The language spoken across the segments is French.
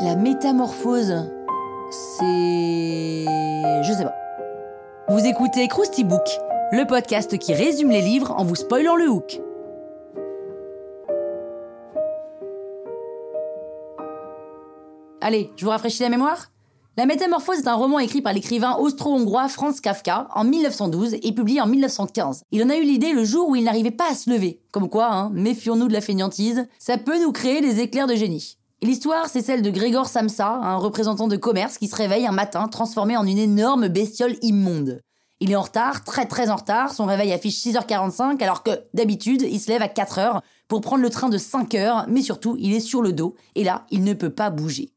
La métamorphose, c'est... Je sais pas. Vous écoutez Krusty Book, le podcast qui résume les livres en vous spoilant le hook. Allez, je vous rafraîchis la mémoire? La Métamorphose est un roman écrit par l'écrivain austro-hongrois Franz Kafka en 1912 et publié en 1915. Il en a eu l'idée le jour où il n'arrivait pas à se lever. Comme quoi, hein, méfions-nous de la fainéantise, ça peut nous créer des éclairs de génie. L'histoire, c'est celle de Grégor Samsa, un représentant de commerce qui se réveille un matin transformé en une énorme bestiole immonde. Il est en retard, très très en retard, son réveil affiche 6h45 alors que, d'habitude, il se lève à 4h pour prendre le train de 5h, mais surtout, il est sur le dos, et là, il ne peut pas bouger.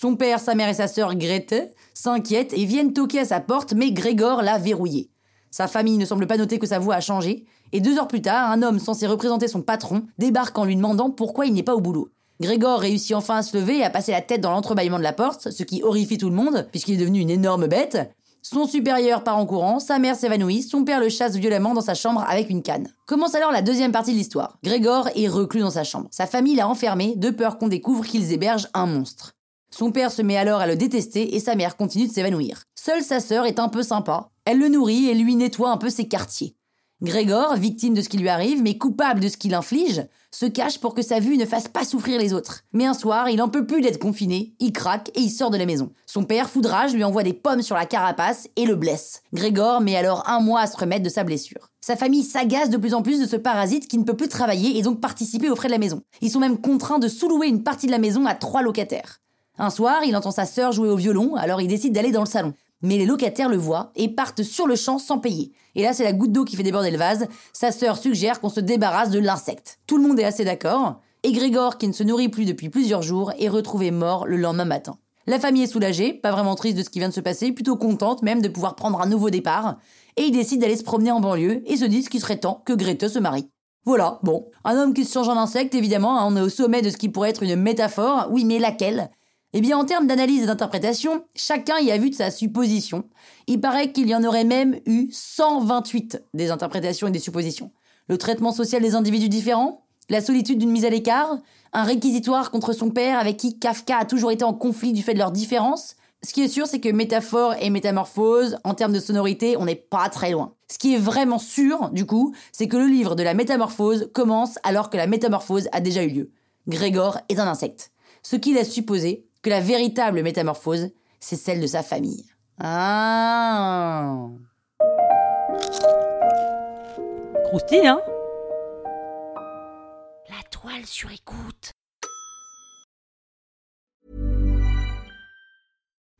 Son père, sa mère et sa sœur Grete s'inquiètent et viennent toquer à sa porte, mais Grégor l'a verrouillé. Sa famille ne semble pas noter que sa voix a changé, et deux heures plus tard, un homme censé représenter son patron débarque en lui demandant pourquoi il n'est pas au boulot. Grégor réussit enfin à se lever et à passer la tête dans l'entrebâillement de la porte, ce qui horrifie tout le monde, puisqu'il est devenu une énorme bête. Son supérieur part en courant, sa mère s'évanouit, son père le chasse violemment dans sa chambre avec une canne. Commence alors la deuxième partie de l'histoire. Grégor est reclus dans sa chambre. Sa famille l'a enfermé, de peur qu'on découvre qu'ils hébergent un monstre. Son père se met alors à le détester et sa mère continue de s'évanouir. Seule sa sœur est un peu sympa. Elle le nourrit et lui nettoie un peu ses quartiers. Grégor, victime de ce qui lui arrive, mais coupable de ce qu'il inflige, se cache pour que sa vue ne fasse pas souffrir les autres. Mais un soir, il en peut plus d'être confiné, il craque et il sort de la maison. Son père, foudrage, lui envoie des pommes sur la carapace et le blesse. Grégor met alors un mois à se remettre de sa blessure. Sa famille s'agace de plus en plus de ce parasite qui ne peut plus travailler et donc participer aux frais de la maison. Ils sont même contraints de sous-louer une partie de la maison à trois locataires. Un soir, il entend sa sœur jouer au violon, alors il décide d'aller dans le salon. Mais les locataires le voient et partent sur le champ sans payer. Et là, c'est la goutte d'eau qui fait déborder le vase. Sa sœur suggère qu'on se débarrasse de l'insecte. Tout le monde est assez d'accord. Et Grégor, qui ne se nourrit plus depuis plusieurs jours, est retrouvé mort le lendemain matin. La famille est soulagée, pas vraiment triste de ce qui vient de se passer, plutôt contente même de pouvoir prendre un nouveau départ. Et ils décident d'aller se promener en banlieue et se disent qu'il serait temps que Grete se marie. Voilà, bon. Un homme qui se change en insecte, évidemment, hein, on est au sommet de ce qui pourrait être une métaphore. Oui, mais laquelle? Eh bien, en termes d'analyse et d'interprétation, chacun y a vu de sa supposition. Il paraît qu'il y en aurait même eu 128 des interprétations et des suppositions. Le traitement social des individus différents, la solitude d'une mise à l'écart, un réquisitoire contre son père avec qui Kafka a toujours été en conflit du fait de leurs différences. Ce qui est sûr, c'est que métaphore et métamorphose, en termes de sonorité, on n'est pas très loin. Ce qui est vraiment sûr, du coup, c'est que le livre de la métamorphose commence alors que la métamorphose a déjà eu lieu. Grégor est un insecte. Ce qui laisse supposer que la véritable métamorphose, c'est celle de sa famille. Ah Croustille, hein? La toile sur écoute.